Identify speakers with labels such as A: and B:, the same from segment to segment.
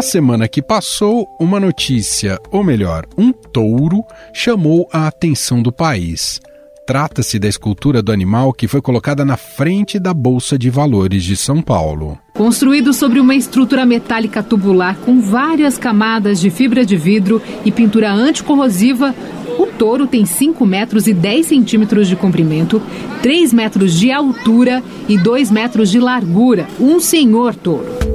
A: Na semana que passou, uma notícia, ou melhor, um touro, chamou a atenção do país. Trata-se da escultura do animal que foi colocada na frente da Bolsa de Valores de São Paulo.
B: Construído sobre uma estrutura metálica tubular com várias camadas de fibra de vidro e pintura anticorrosiva, o touro tem 5 metros e 10 centímetros de comprimento, 3 metros de altura e 2 metros de largura. Um senhor touro.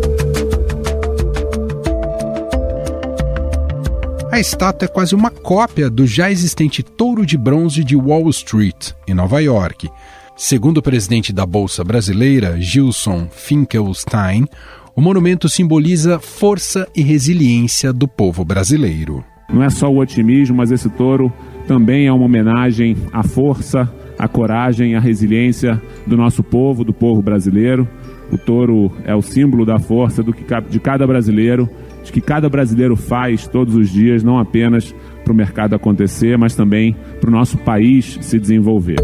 A: A estátua é quase uma cópia do já existente touro de bronze de Wall Street, em Nova York. Segundo o presidente da Bolsa Brasileira, Gilson Finkelstein, o monumento simboliza força e resiliência do povo brasileiro.
C: Não é só o otimismo, mas esse touro também é uma homenagem à força, à coragem, à resiliência do nosso povo, do povo brasileiro. O touro é o símbolo da força do que, de cada brasileiro que cada brasileiro faz todos os dias, não apenas para o mercado acontecer, mas também para o nosso país se desenvolver.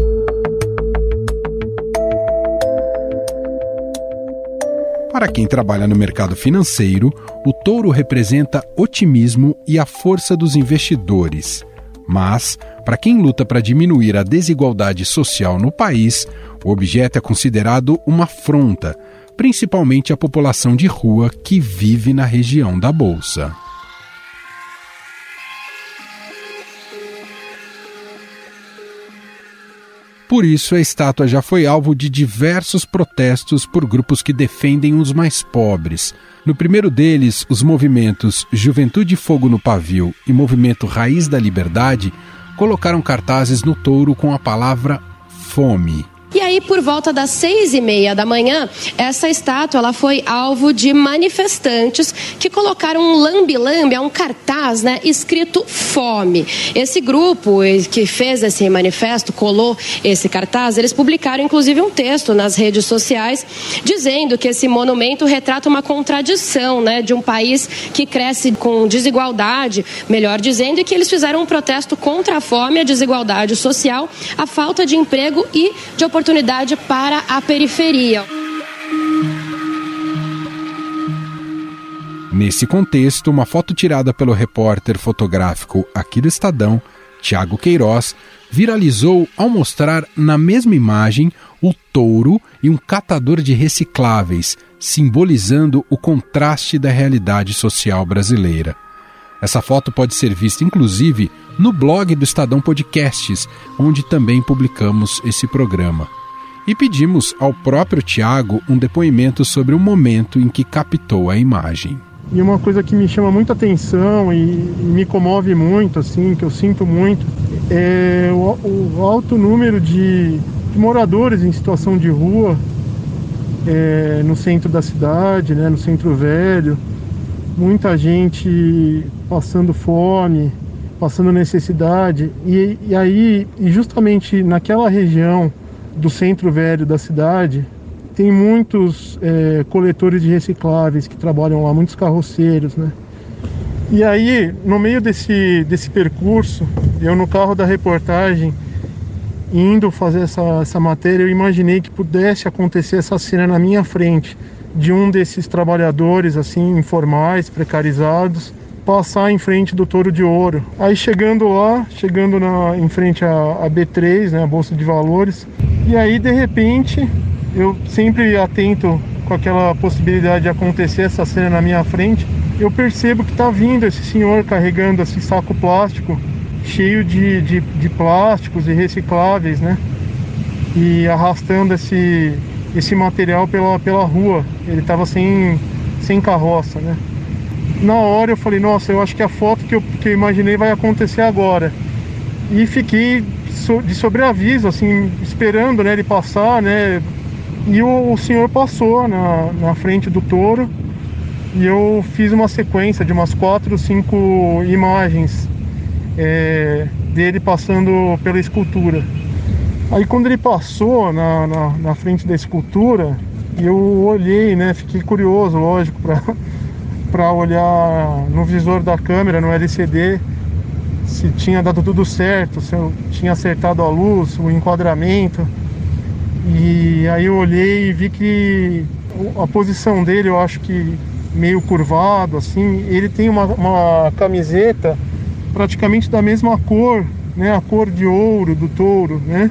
A: Para quem trabalha no mercado financeiro, o touro representa otimismo e a força dos investidores. Mas, para quem luta para diminuir a desigualdade social no país, o objeto é considerado uma afronta, principalmente a população de rua que vive na região da Bolsa. Por isso, a estátua já foi alvo de diversos protestos por grupos que defendem os mais pobres. No primeiro deles, os movimentos Juventude Fogo no Pavio e Movimento Raiz da Liberdade colocaram cartazes no touro com a palavra fome.
D: E aí, por volta das seis e meia da manhã, essa estátua ela foi alvo de manifestantes que colocaram um lambi-lambi, é um cartaz, né, escrito fome. Esse grupo que fez esse manifesto, colou esse cartaz, eles publicaram inclusive um texto nas redes sociais dizendo que esse monumento retrata uma contradição, né, de um país que cresce com desigualdade, melhor dizendo, e que eles fizeram um protesto contra a fome, a desigualdade social, a falta de emprego e de oportunidades oportunidade para a periferia.
A: Nesse contexto, uma foto tirada pelo repórter fotográfico aqui do Estadão, Tiago Queiroz, viralizou ao mostrar na mesma imagem o touro e um catador de recicláveis, simbolizando o contraste da realidade social brasileira. Essa foto pode ser vista inclusive no blog do Estadão Podcasts, onde também publicamos esse programa. E pedimos ao próprio Tiago um depoimento sobre o momento em que captou a imagem.
E: E uma coisa que me chama muita atenção e me comove muito, assim, que eu sinto muito, é o, alto número de, de, moradores em situação de rua é, no centro da cidade, né, no centro velho, muita gente passando fome, passando necessidade. E, e aí, e justamente naquela região do centro velho da cidade, tem muitos é, coletores de recicláveis que trabalham lá, muitos carroceiros, né? E aí, no meio desse, desse percurso, eu no carro da reportagem, indo fazer essa, essa matéria, eu imaginei que pudesse acontecer essa cena na minha frente de um desses trabalhadores assim informais, precarizados, passar em frente do Touro de Ouro. Aí chegando lá, chegando na, em frente à, à B3, né, a Bolsa de Valores, e aí de repente eu sempre atento com aquela possibilidade de acontecer essa cena na minha frente, eu percebo que está vindo esse senhor carregando esse saco plástico cheio de, de, de plásticos e recicláveis, né? E arrastando esse, esse material pela, pela rua. Ele estava sem, sem carroça, né? Na hora eu falei, nossa, eu acho que a foto que eu, que eu imaginei vai acontecer agora. E fiquei de sobreaviso, assim, esperando né, ele passar, né? E o, o senhor passou na, na frente do touro e eu fiz uma sequência de umas quatro, cinco imagens é, dele passando pela escultura. Aí quando ele passou na, na, na frente da escultura, eu olhei, né? Fiquei curioso, lógico, para olhar no visor da câmera, no LCD, se tinha dado tudo certo, se eu tinha acertado a luz, o enquadramento. E aí eu olhei e vi que a posição dele, eu acho que meio curvado, assim. Ele tem uma, uma camiseta praticamente da mesma cor, né? A cor de ouro do touro, né?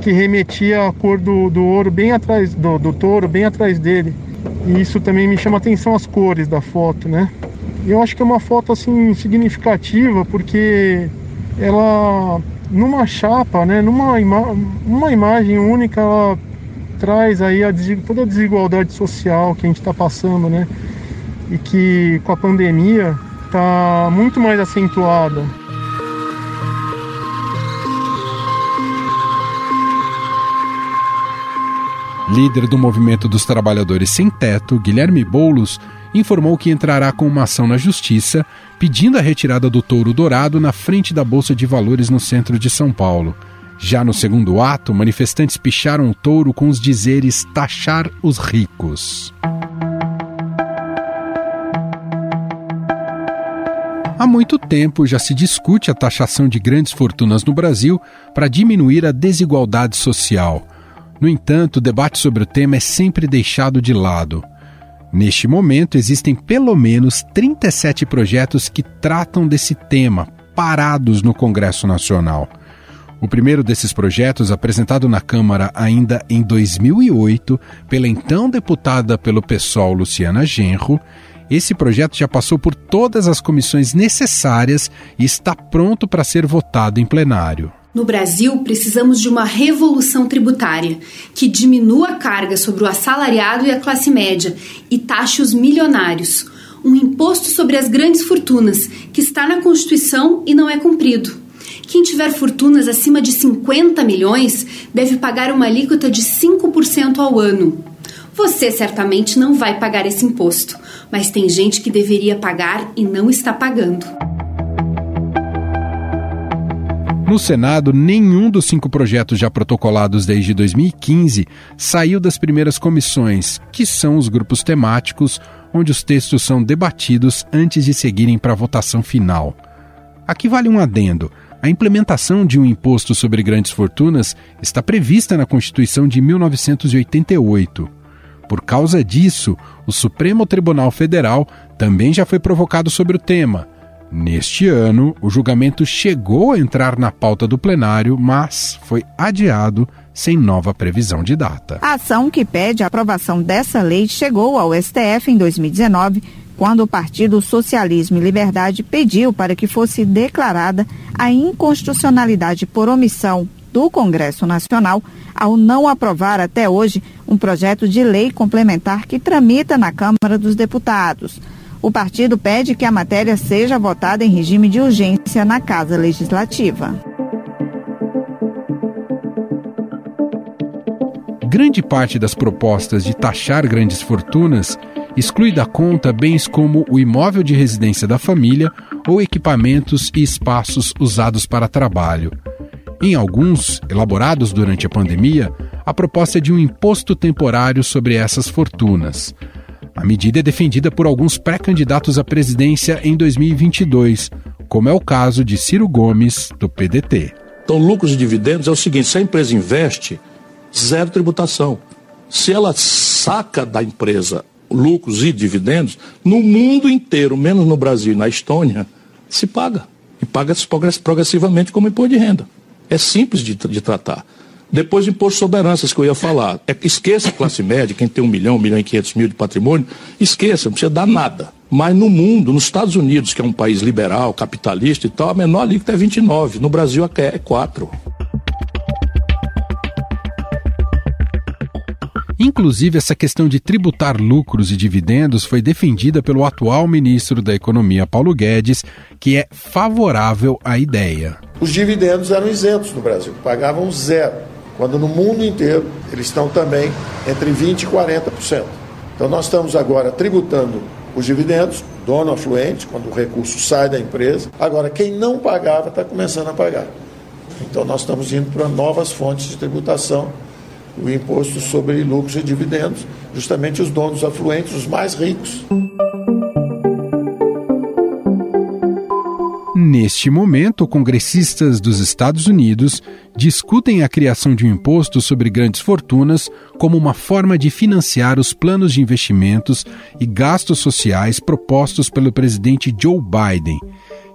E: Que remetia à cor do, do ouro bem atrás do, do touro, bem atrás dele. E isso também me chama atenção as cores da foto, né? Eu acho que é uma foto assim significativa porque ela numa chapa, né, numa ima uma imagem única, ela traz aí a, toda a desigualdade social que a gente está passando, né? E que com a pandemia está muito mais acentuada.
A: Líder do movimento dos trabalhadores sem teto, Guilherme Boulos, informou que entrará com uma ação na justiça pedindo a retirada do touro dourado na frente da Bolsa de Valores no centro de São Paulo. Já no segundo ato, manifestantes picharam o touro com os dizeres taxar os ricos. Há muito tempo já se discute a taxação de grandes fortunas no Brasil para diminuir a desigualdade social. No entanto, o debate sobre o tema é sempre deixado de lado. Neste momento, existem pelo menos 37 projetos que tratam desse tema, parados no Congresso Nacional. O primeiro desses projetos, apresentado na Câmara ainda em 2008 pela então deputada pelo PSOL Luciana Genro, esse projeto já passou por todas as comissões necessárias e está pronto para ser votado em plenário.
F: No Brasil, precisamos de uma revolução tributária que diminua a carga sobre o assalariado e a classe média e taxe os milionários. Um imposto sobre as grandes fortunas, que está na Constituição e não é cumprido. Quem tiver fortunas acima de 50 milhões deve pagar uma alíquota de 5% ao ano. Você certamente não vai pagar esse imposto, mas tem gente que deveria pagar e não está pagando.
A: No Senado, nenhum dos cinco projetos já protocolados desde 2015 saiu das primeiras comissões, que são os grupos temáticos, onde os textos são debatidos antes de seguirem para a votação final. Aqui vale um adendo. A implementação de um imposto sobre grandes fortunas está prevista na Constituição de 1988. Por causa disso, o Supremo Tribunal Federal também já foi provocado sobre o tema Neste ano, o julgamento chegou a entrar na pauta do plenário, mas foi adiado sem nova previsão de data.
G: A ação que pede a aprovação dessa lei chegou ao STF em 2019, quando o Partido Socialismo e Liberdade pediu para que fosse declarada a inconstitucionalidade por omissão do Congresso Nacional ao não aprovar até hoje um projeto de lei complementar que tramita na Câmara dos Deputados. O partido pede que a matéria seja votada em regime de urgência na Casa Legislativa.
A: Grande parte das propostas de taxar grandes fortunas exclui da conta bens como o imóvel de residência da família ou equipamentos e espaços usados para trabalho. Em alguns, elaborados durante a pandemia, a proposta é de um imposto temporário sobre essas fortunas. A medida é defendida por alguns pré-candidatos à presidência em 2022, como é o caso de Ciro Gomes, do PDT.
H: Então, lucros e dividendos é o seguinte: se a empresa investe, zero tributação. Se ela saca da empresa lucros e dividendos, no mundo inteiro, menos no Brasil e na Estônia, se paga. E paga progressivamente como imposto de renda. É simples de, de tratar. Depois o imposto sobre heranças que eu ia falar. É, esqueça a classe média, quem tem um milhão, um milhão e quinhentos mil de patrimônio, esqueça, não precisa dar nada. Mas no mundo, nos Estados Unidos, que é um país liberal, capitalista e tal, a menor alíquota é 29. No Brasil é 4.
A: Inclusive, essa questão de tributar lucros e dividendos foi defendida pelo atual ministro da Economia, Paulo Guedes, que é favorável à ideia.
I: Os dividendos eram isentos no Brasil, pagavam zero quando no mundo inteiro eles estão também entre 20% e 40%. Então nós estamos agora tributando os dividendos, dono afluente, quando o recurso sai da empresa. Agora, quem não pagava está começando a pagar. Então nós estamos indo para novas fontes de tributação, o imposto sobre lucros e dividendos, justamente os donos afluentes, os mais ricos.
A: Neste momento, congressistas dos Estados Unidos discutem a criação de um imposto sobre grandes fortunas como uma forma de financiar os planos de investimentos e gastos sociais propostos pelo presidente Joe Biden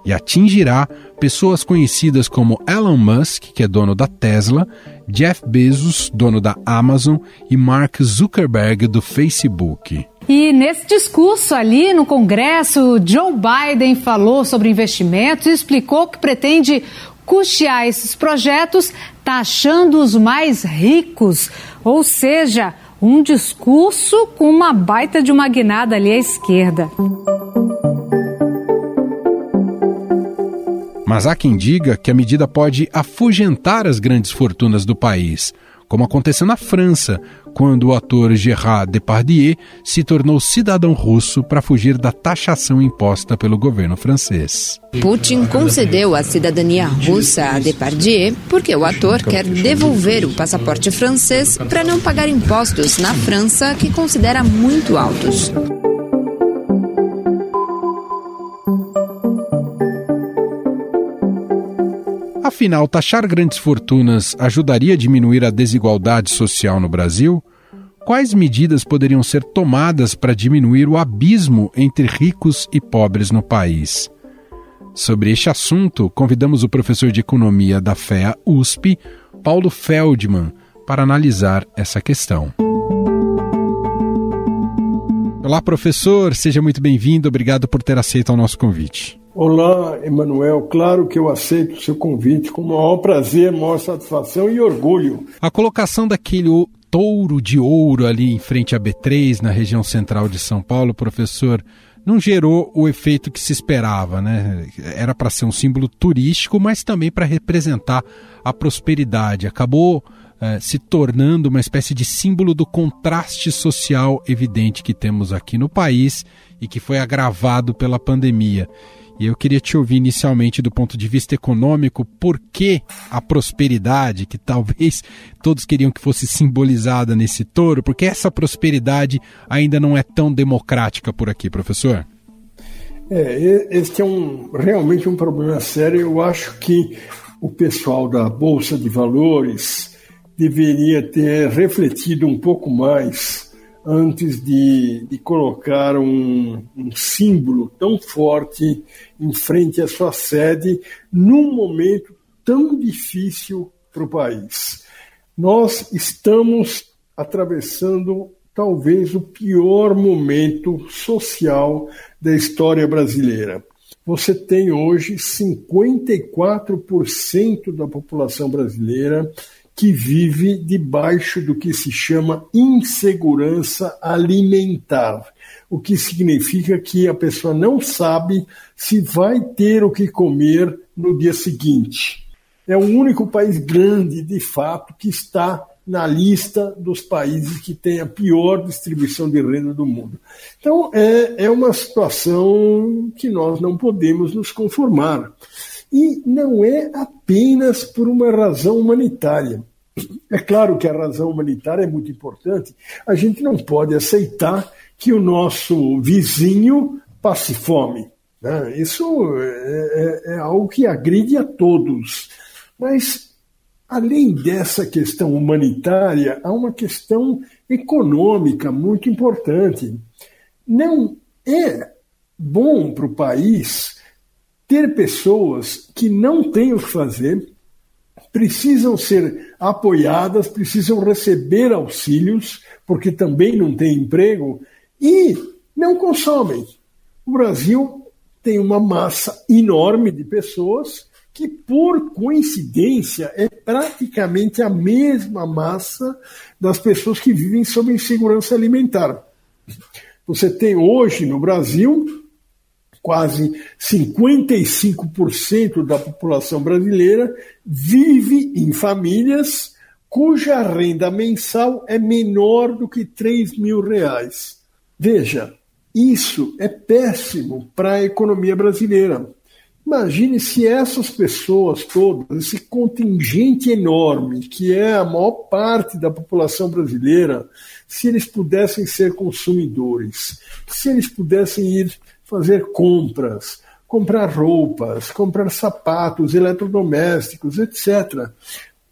A: e atingirá pessoas conhecidas como Elon Musk, que é dono da Tesla, Jeff Bezos, dono da Amazon, e Mark Zuckerberg, do Facebook.
B: E nesse discurso ali no Congresso, Joe Biden falou sobre investimentos e explicou que pretende custear esses projetos taxando os mais ricos, ou seja, um discurso com uma baita de uma guinada ali à esquerda.
A: Mas há quem diga que a medida pode afugentar as grandes fortunas do país, como aconteceu na França, quando o ator Gérard Depardieu se tornou cidadão russo para fugir da taxação imposta pelo governo francês.
J: Putin concedeu a cidadania russa a Depardieu porque o ator quer devolver o passaporte francês para não pagar impostos na França, que considera muito altos.
A: Afinal, taxar grandes fortunas ajudaria a diminuir a desigualdade social no Brasil? Quais medidas poderiam ser tomadas para diminuir o abismo entre ricos e pobres no país? Sobre este assunto, convidamos o professor de Economia da FEA USP, Paulo Feldman, para analisar essa questão. Olá, professor, seja muito bem-vindo. Obrigado por ter aceito o nosso convite.
K: Olá, Emanuel. Claro que eu aceito o seu convite com o maior prazer, maior satisfação e orgulho.
A: A colocação daquele touro de ouro ali em frente à B3, na região central de São Paulo, professor, não gerou o efeito que se esperava, né? Era para ser um símbolo turístico, mas também para representar a prosperidade. Acabou eh, se tornando uma espécie de símbolo do contraste social evidente que temos aqui no país e que foi agravado pela pandemia. E eu queria te ouvir inicialmente do ponto de vista econômico, por que a prosperidade, que talvez todos queriam que fosse simbolizada nesse touro, porque essa prosperidade ainda não é tão democrática por aqui, professor?
K: É, este é um, realmente um problema sério. Eu acho que o pessoal da Bolsa de Valores deveria ter refletido um pouco mais antes de, de colocar um, um, símbolo tão forte em frente à sua sede num momento tão difícil para o país. Nós estamos atravessando talvez o pior momento social da história brasileira. Você tem hoje 54% da população brasileira que vive debaixo do que se chama insegurança alimentar, o que significa que a pessoa não sabe se vai ter o que comer no dia seguinte. É o único país grande, de fato, que está na lista dos países que têm a pior distribuição de renda do mundo. Então, é, é uma situação que nós não podemos nos conformar. E não é apenas por uma razão humanitária. É claro que a razão humanitária é muito importante. A gente não pode aceitar que o nosso vizinho passe fome. Né? Isso é, é, é algo que agride a todos. Mas, além dessa questão humanitária, há uma questão econômica muito importante. Não é bom para o país ter pessoas que não têm o que fazer, precisam ser apoiadas, precisam receber auxílios, porque também não têm emprego, e não consomem. O Brasil tem uma massa enorme de pessoas que, por coincidência, é praticamente a mesma massa das pessoas que vivem sob insegurança alimentar. Você tem hoje no Brasil quase 55% da população brasileira vive em famílias cuja renda mensal é menor do que 3 mil reais. Veja, isso é péssimo para a economia brasileira. Imagine se essas pessoas todas, esse contingente enorme, que é a maior parte da população brasileira, se eles pudessem ser consumidores, se eles pudessem ir fazer compras, comprar roupas, comprar sapatos, eletrodomésticos, etc.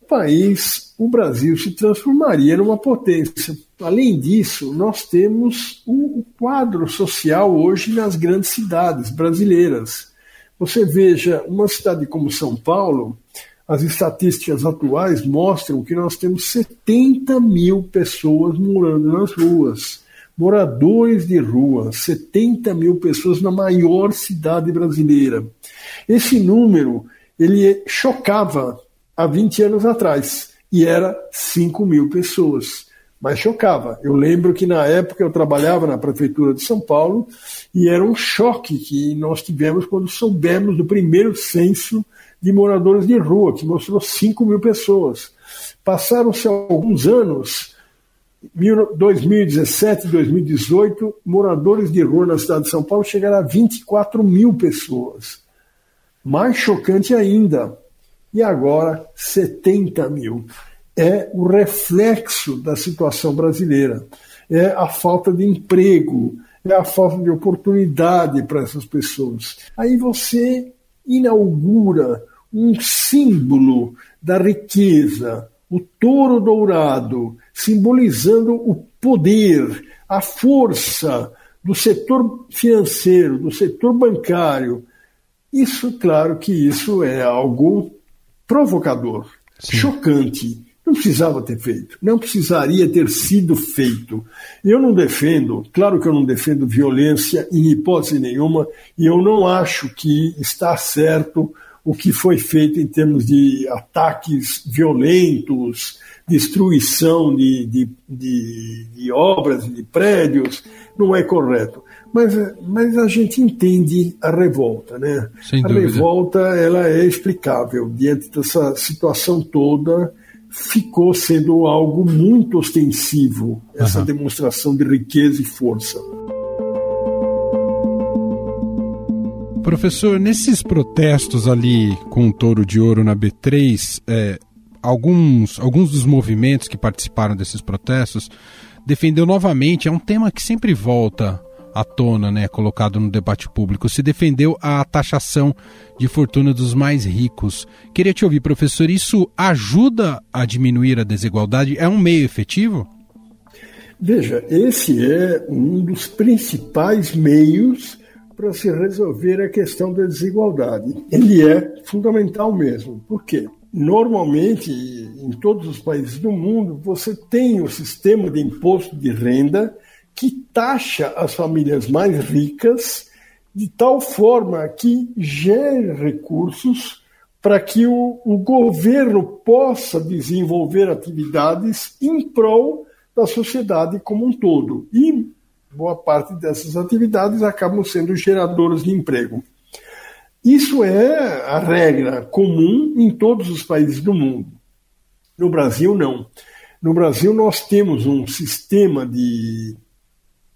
K: O país, o Brasil, se transformaria numa potência. Além disso, nós temos o quadro social hoje nas grandes cidades brasileiras. Você veja, uma cidade como São Paulo, as estatísticas atuais mostram que nós temos 70 mil pessoas morando nas ruas moradores de rua, 70 mil pessoas na maior cidade brasileira. Esse número ele chocava há 20 anos atrás e era 5 mil pessoas. Mas chocava. Eu lembro que na época eu trabalhava na prefeitura de São Paulo e era um choque que nós tivemos quando soubemos do primeiro censo de moradores de rua, que mostrou 5 mil pessoas. Passaram-se alguns anos 2017 e 2018, moradores de rua na cidade de São Paulo chegaram a 24 mil pessoas. Mais chocante ainda, e agora 70 mil. É o reflexo da situação brasileira. É a falta de emprego, é a falta de oportunidade para essas pessoas. Aí você inaugura um símbolo da riqueza, o touro dourado, simbolizando o poder, a força do setor financeiro, do setor bancário. Isso, claro que isso é algo provocador, Sim. chocante. Não precisava ter feito, não precisaria ter sido feito. Eu não defendo, claro que eu não defendo violência em hipótese nenhuma, e eu não acho que está certo o que foi feito em termos de ataques violentos, destruição de, de, de, de obras, de prédios, não é correto. Mas, mas a gente entende a revolta, né? Sem a dúvida. revolta ela é explicável diante dessa situação toda. Ficou sendo algo muito ostensivo essa uhum. demonstração de riqueza e força.
A: Professor, nesses protestos ali com o touro de ouro na B3, é, alguns, alguns dos movimentos que participaram desses protestos defendeu novamente, é um tema que sempre volta à tona, né, colocado no debate público, se defendeu a taxação de fortuna dos mais ricos. Queria te ouvir, professor, isso ajuda a diminuir a desigualdade? É um meio efetivo?
K: Veja, esse é um dos principais meios para se resolver a questão da desigualdade. Ele é fundamental mesmo. Por quê? Normalmente, em todos os países do mundo, você tem o sistema de imposto de renda que taxa as famílias mais ricas de tal forma que gere recursos para que o, o governo possa desenvolver atividades em prol da sociedade como um todo. E boa parte dessas atividades acabam sendo geradoras de emprego. Isso é a regra comum em todos os países do mundo. No Brasil, não. No Brasil, nós temos um sistema de,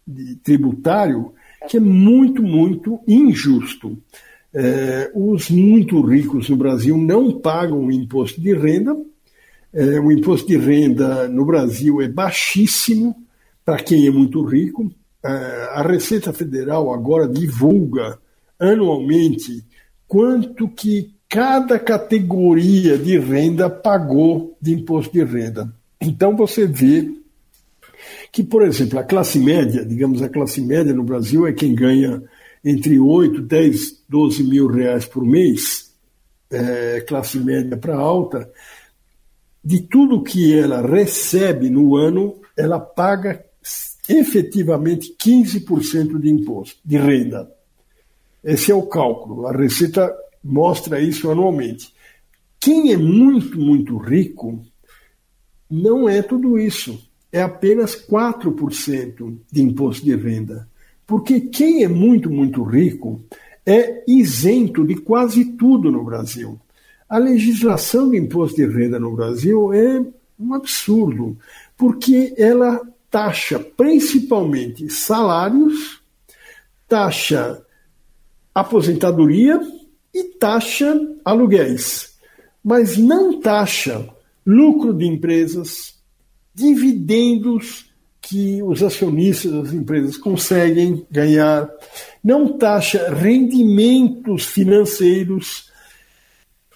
K: de tributário que é muito, muito injusto. É, os muito ricos no Brasil não pagam o imposto de renda. É, o imposto de renda no Brasil é baixíssimo para quem é muito rico. É, a Receita Federal agora divulga anualmente quanto que cada categoria de renda pagou de imposto de renda. Então você vê que, por exemplo, a classe média, digamos, a classe média no Brasil é quem ganha entre 8, 10, 12 mil reais por mês, é, classe média para alta, de tudo que ela recebe no ano, ela paga efetivamente 15% de imposto de renda. Esse é o cálculo. A Receita mostra isso anualmente. Quem é muito, muito rico não é tudo isso. É apenas 4% de imposto de renda. Porque quem é muito, muito rico é isento de quase tudo no Brasil. A legislação de imposto de renda no Brasil é um absurdo, porque ela taxa principalmente salários, taxa aposentadoria e taxa aluguéis, mas não taxa lucro de empresas, dividendos, que os acionistas das empresas conseguem ganhar, não taxa rendimentos financeiros.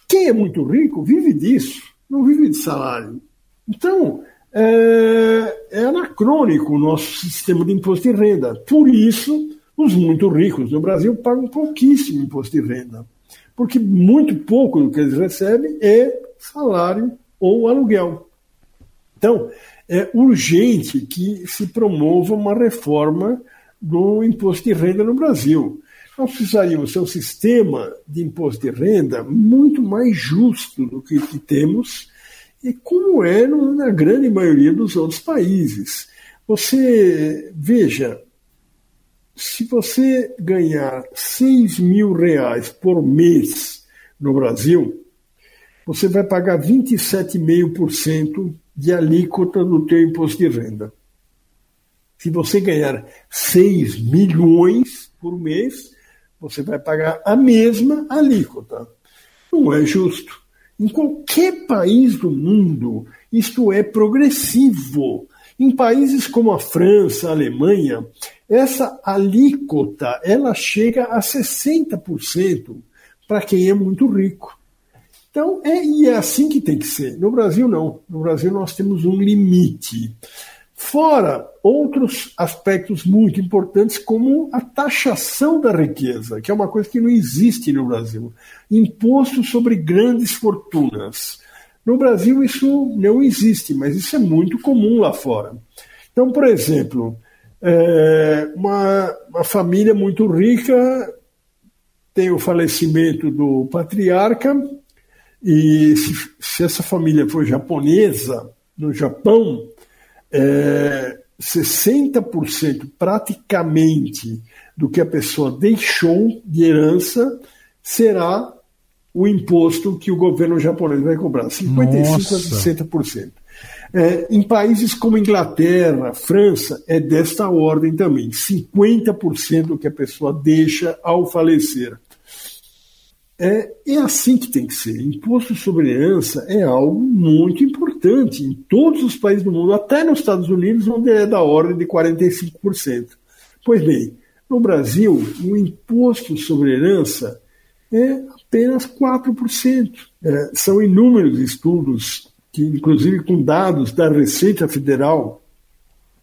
K: Quem é muito rico vive disso, não vive de salário. Então, é, é anacrônico o nosso sistema de imposto de renda. Por isso, os muito ricos no Brasil pagam pouquíssimo imposto de renda, porque muito pouco do que eles recebem é salário ou aluguel. Então, é urgente que se promova uma reforma do imposto de renda no Brasil. Nós precisaríamos ter um sistema de imposto de renda muito mais justo do que, que temos e como é na grande maioria dos outros países. Você veja, se você ganhar 6 mil reais por mês no Brasil, você vai pagar 27,5% de alíquota no teu imposto de renda. Se você ganhar 6 milhões por mês, você vai pagar a mesma alíquota. Não é justo. Em qualquer país do mundo, isto é progressivo. Em países como a França, a Alemanha, essa alíquota ela chega a 60% para quem é muito rico. Então, é, e é assim que tem que ser. No Brasil, não. No Brasil, nós temos um limite. Fora outros aspectos muito importantes, como a taxação da riqueza, que é uma coisa que não existe no Brasil. Imposto sobre grandes fortunas. No Brasil isso não existe, mas isso é muito comum lá fora. Então, por exemplo, é, uma, uma família muito rica tem o falecimento do patriarca, e se, se essa família for japonesa, no Japão, é, 60% praticamente do que a pessoa deixou de herança será o imposto que o governo japonês vai cobrar, 55% Nossa. a 60%. É, em países como Inglaterra, França, é desta ordem também, 50% do que a pessoa deixa ao falecer. É, é assim que tem que ser. Imposto sobre herança é algo muito importante em todos os países do mundo, até nos Estados Unidos, onde é da ordem de 45%. Pois bem, no Brasil, o imposto sobre herança é apenas 4%. É, são inúmeros estudos, que, inclusive com dados da Receita Federal,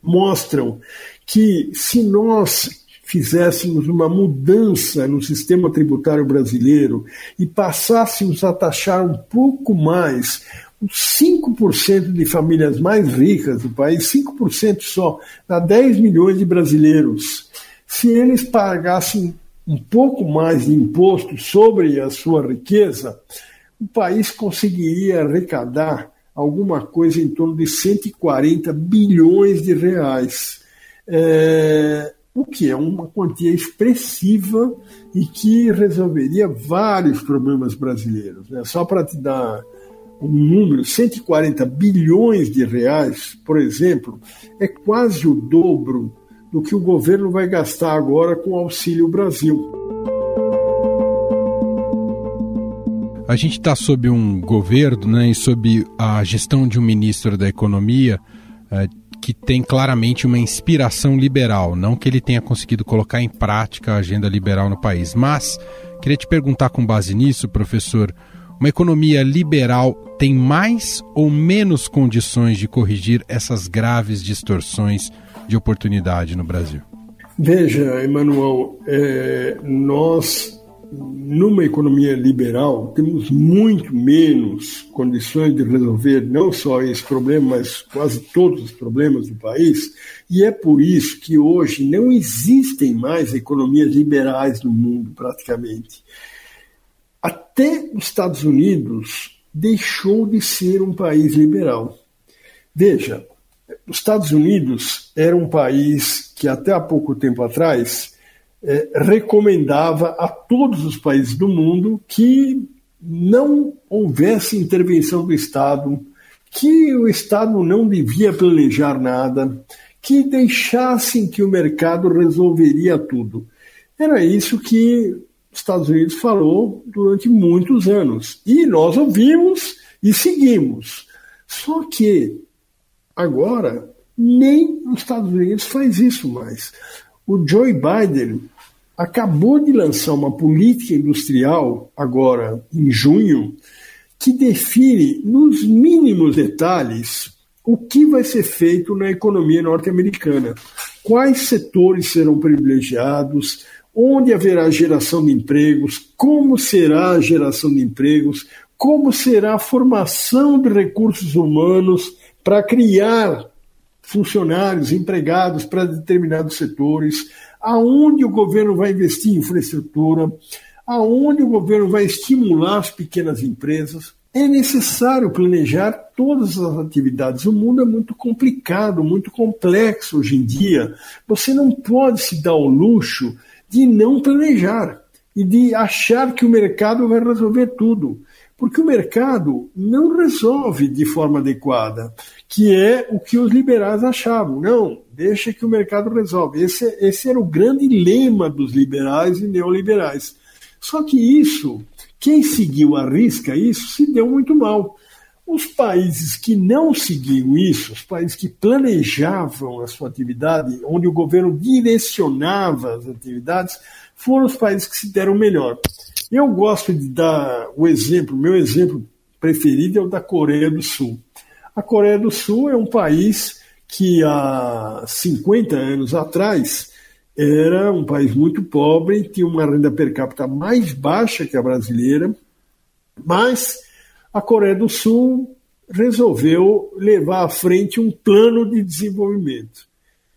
K: mostram que se nós fizéssemos uma mudança no sistema tributário brasileiro e passássemos a taxar um pouco mais os 5% de famílias mais ricas do país, 5% só, dá 10 milhões de brasileiros. Se eles pagassem um pouco mais de imposto sobre a sua riqueza, o país conseguiria arrecadar alguma coisa em torno de 140 bilhões de reais. É, o que é uma quantia expressiva e que resolveria vários problemas brasileiros. Né? Só para te dar um número, 140 bilhões de reais, por exemplo, é quase o dobro do que o governo vai gastar agora com o Auxílio Brasil.
A: A gente está sob um governo né, e sob a gestão de um ministro da Economia. Que tem claramente uma inspiração liberal, não que ele tenha conseguido colocar em prática a agenda liberal no país. Mas queria te perguntar com base nisso, professor, uma economia liberal tem mais ou menos condições de corrigir essas graves distorções de oportunidade no Brasil?
K: Veja, Emanuel, é, nós numa economia liberal, temos muito menos condições de resolver não só esse problema, mas quase todos os problemas do país, e é por isso que hoje não existem mais economias liberais no mundo, praticamente. Até os Estados Unidos deixou de ser um país liberal. Veja, os Estados Unidos era um país que até há pouco tempo atrás é, recomendava a todos os países do mundo que não houvesse intervenção do Estado, que o Estado não devia planejar nada, que deixassem que o mercado resolveria tudo. Era isso que os Estados Unidos falou durante muitos anos. E nós ouvimos e seguimos. Só que agora Nem os Estados Unidos faz isso mais. O Joe Biden acabou de lançar uma política industrial, agora em junho, que define nos mínimos detalhes o que vai ser feito na economia norte-americana. Quais setores serão privilegiados, onde haverá geração de empregos, como será a geração de empregos, como será a formação de recursos humanos para criar funcionários, empregados para determinados setores, aonde o governo vai investir em infraestrutura, aonde o governo vai estimular as pequenas empresas. É necessário planejar todas as atividades. O mundo é muito complicado, muito complexo hoje em dia. Você não pode se dar o luxo de não planejar e de achar que o mercado vai resolver tudo. Porque o mercado não resolve de forma adequada, que é o que os liberais achavam. Não, deixa que o mercado resolve. Esse, esse era o grande lema dos liberais e neoliberais. Só que isso, quem seguiu a risca isso, se deu muito mal. Os países que não seguiam isso, os países que planejavam a sua atividade, onde o governo direcionava as atividades, foram os países que se deram melhor. Eu gosto de dar o exemplo, meu exemplo preferido é o da Coreia do Sul. A Coreia do Sul é um país que há 50 anos atrás era um país muito pobre, tinha uma renda per capita mais baixa que a brasileira, mas a Coreia do Sul resolveu levar à frente um plano de desenvolvimento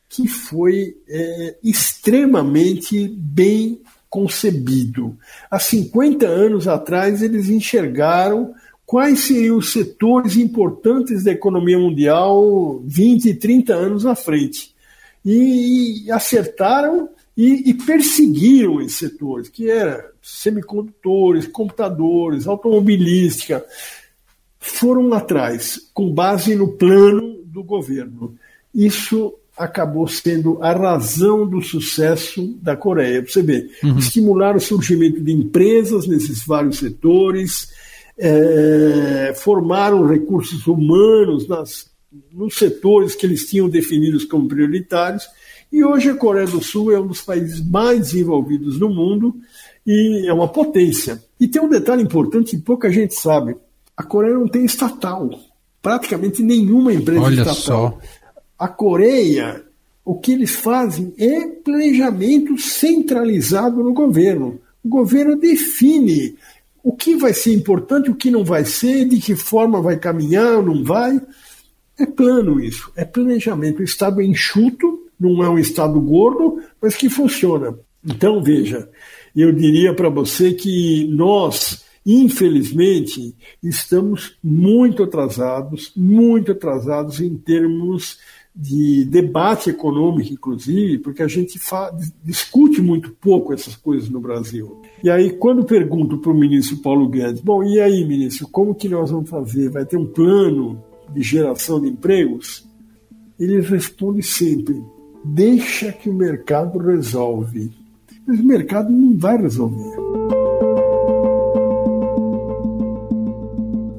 K: que foi é, extremamente bem concebido. Há 50 anos atrás, eles enxergaram quais seriam os setores importantes da economia mundial 20, 30 anos à frente. E, e acertaram e, e, perseguiram esses setores, que eram semicondutores, computadores, automobilística. Foram atrás, com base no plano do governo. Isso acabou sendo a razão do sucesso da Coreia. Você vê, uhum. estimular o surgimento de empresas nesses vários setores, é, formaram recursos humanos nas, nos setores que eles tinham definidos como prioritários. E hoje a Coreia do Sul é um dos países mais desenvolvidos do mundo e é uma potência. E tem um detalhe importante que pouca gente sabe: a Coreia não tem estatal. Praticamente nenhuma empresa
A: Olha
K: estatal.
A: Só.
K: A Coreia, o que eles fazem é planejamento centralizado no governo. O governo define o que vai ser importante, o que não vai ser, de que forma vai caminhar ou não vai. É plano isso, é planejamento. O Estado é enxuto, não é um Estado gordo, mas que funciona. Então, veja, eu diria para você que nós, infelizmente, estamos muito atrasados, muito atrasados em termos de debate econômico, inclusive, porque a gente discute muito pouco essas coisas no Brasil. E aí, quando pergunto para o ministro Paulo Guedes, bom, e aí, ministro, como que nós vamos fazer? Vai ter um plano de geração de empregos? Ele responde sempre, deixa que o mercado resolve. Mas o mercado não vai resolver.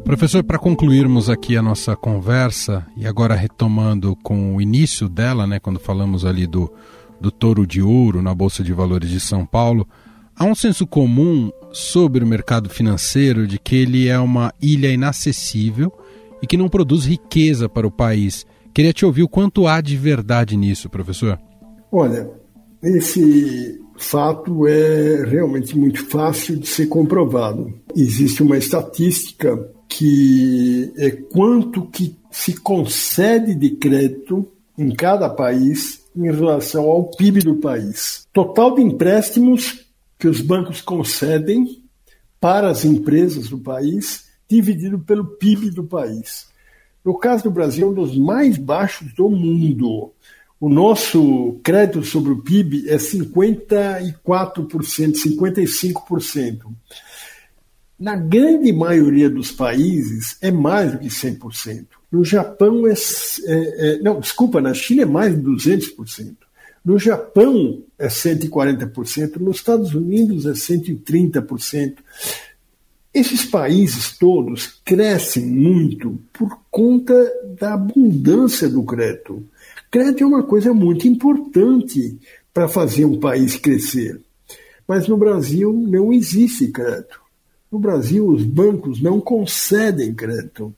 A: Professor, para concluirmos aqui a nossa conversa, e agora retomando com o início dela, né, quando falamos ali do, do touro de ouro na Bolsa de Valores de São Paulo, há um senso comum sobre o mercado financeiro de que ele é uma ilha inacessível e que não produz riqueza para o país. Queria te ouvir o quanto há de verdade nisso, professor.
K: Olha, esse fato é realmente muito fácil de ser comprovado. Existe uma estatística que é quanto que se concede de crédito em cada país em relação ao PIB do país. Total de empréstimos que os bancos concedem para as empresas do país, dividido pelo PIB do país. No caso do Brasil, é um dos mais baixos do mundo. O nosso crédito sobre o PIB é 54%, 55%. Na grande maioria dos países é mais do que 100%. No Japão é, é, é não, desculpa, na China é mais de 200%. No Japão é 140%, nos Estados Unidos é 130%. Esses países todos crescem muito por conta da abundância do crédito. Crédito é uma coisa muito importante para fazer um país crescer. Mas no Brasil não existe crédito. No Brasil, os bancos não concedem crédito.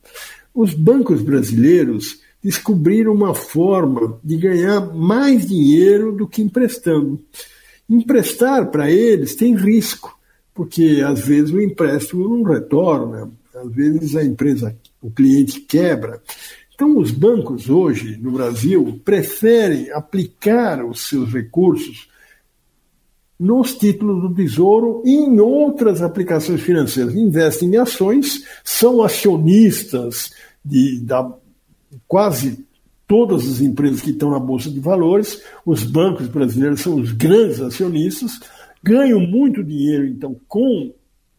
K: Os bancos brasileiros descobriram uma forma de ganhar mais dinheiro do que emprestando. Emprestar para eles tem risco porque às vezes o empréstimo não retorna, às vezes a empresa, o cliente quebra. Então, os bancos hoje no Brasil preferem aplicar os seus recursos nos títulos do Tesouro e em outras aplicações financeiras. Investem em ações, são acionistas de da, quase todas as empresas que estão na Bolsa de Valores. Os bancos brasileiros são os grandes acionistas ganham muito dinheiro, então, com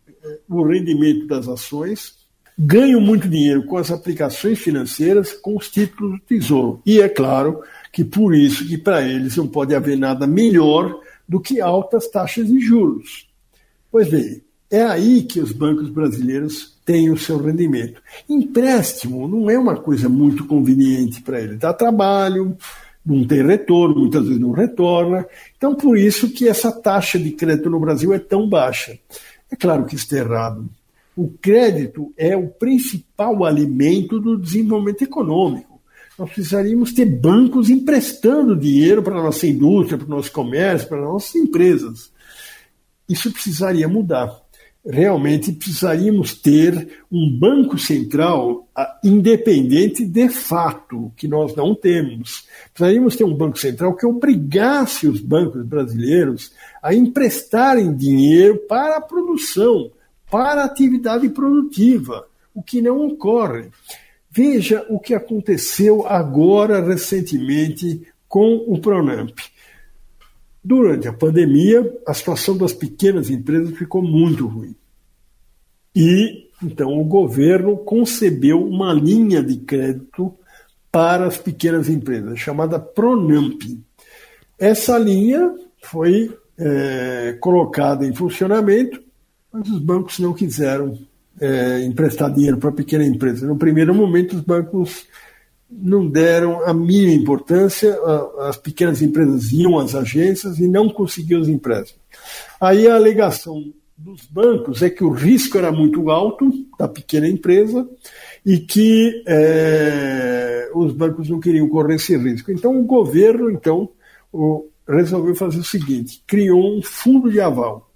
K: eh, o rendimento das ações, ganham muito dinheiro com as aplicações financeiras, com os títulos do Tesouro. E é claro que por isso que para eles não pode haver nada melhor do que altas taxas de juros. Pois bem, é aí que os bancos brasileiros têm o seu rendimento. Empréstimo não é uma coisa muito conveniente para eles. Dá trabalho, não tem retorno, muitas vezes não retorna. Então, por isso que essa taxa de crédito no Brasil é tão baixa. É claro que isso é errado. O crédito é o principal alimento do desenvolvimento econômico. Nós precisaríamos ter bancos emprestando dinheiro para a nossa indústria, para o nosso comércio, para as nossas empresas. Isso precisaria mudar realmente precisaríamos ter um banco central ah, independente de fato, que nós não temos. Precisaríamos ter um banco central que obrigasse os bancos brasileiros a emprestarem dinheiro para a produção, para a atividade produtiva, o que não ocorre. Veja o que aconteceu agora recentemente com o Pronamp. Durante a pandemia, a situação das pequenas empresas ficou muito ruim. E então o governo concebeu uma linha de crédito para as pequenas empresas, chamada Pronamp. Essa linha foi é, colocada em funcionamento, mas os bancos não quiseram é, emprestar dinheiro para pequena empresa. No primeiro momento, os bancos não deram a mínima importância, as pequenas empresas iam às agências e não conseguiam os empréstimos. Aí a alegação dos bancos é que o risco era muito alto da pequena empresa e que é, os bancos não queriam correr esse risco. Então o governo então o, resolveu fazer o seguinte: criou um fundo de aval,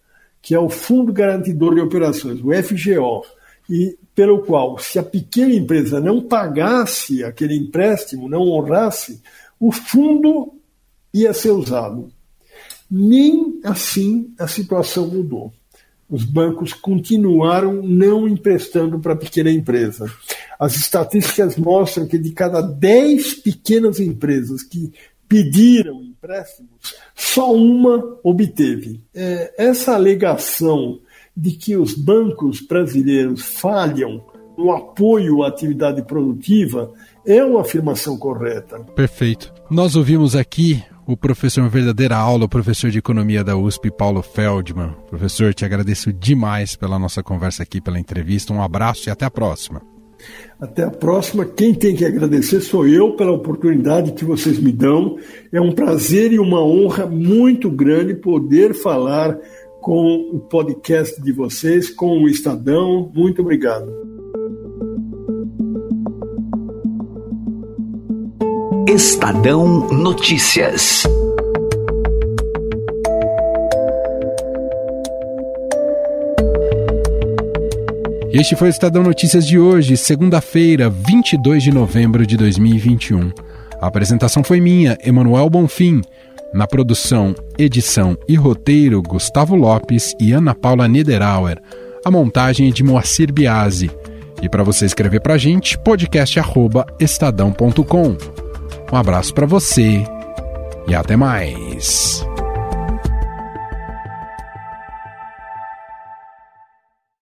K: que é o Fundo Garantidor de Operações, o FGO, e pelo qual, se a pequena empresa não pagasse aquele empréstimo, não honrasse, o fundo ia ser usado. Nem assim a situação mudou. Os bancos continuaram não emprestando para a pequena empresa. As estatísticas mostram que de cada 10 pequenas empresas que pediram empréstimos, só uma obteve. É, essa alegação de que os bancos brasileiros falham no apoio à atividade produtiva é uma afirmação correta.
A: Perfeito. Nós ouvimos aqui o professor Verdadeira Aula, o professor de Economia da USP, Paulo Feldman. Professor, te agradeço demais pela nossa conversa aqui, pela entrevista. Um abraço e até a próxima.
K: Até a próxima. Quem tem que agradecer sou eu pela oportunidade que vocês me dão. É um prazer e uma honra muito grande poder falar com o podcast de vocês, com o Estadão. Muito obrigado.
L: Estadão Notícias.
A: Este foi o Estadão Notícias de hoje, segunda-feira, 22 de novembro de 2021. A apresentação foi minha, Emanuel Bonfim. Na produção, edição e roteiro, Gustavo Lopes e Ana Paula Niederauer. A montagem é de Moacir Biasi. E para você escrever para a gente, podcast@estadão.com. Um abraço para você e até mais.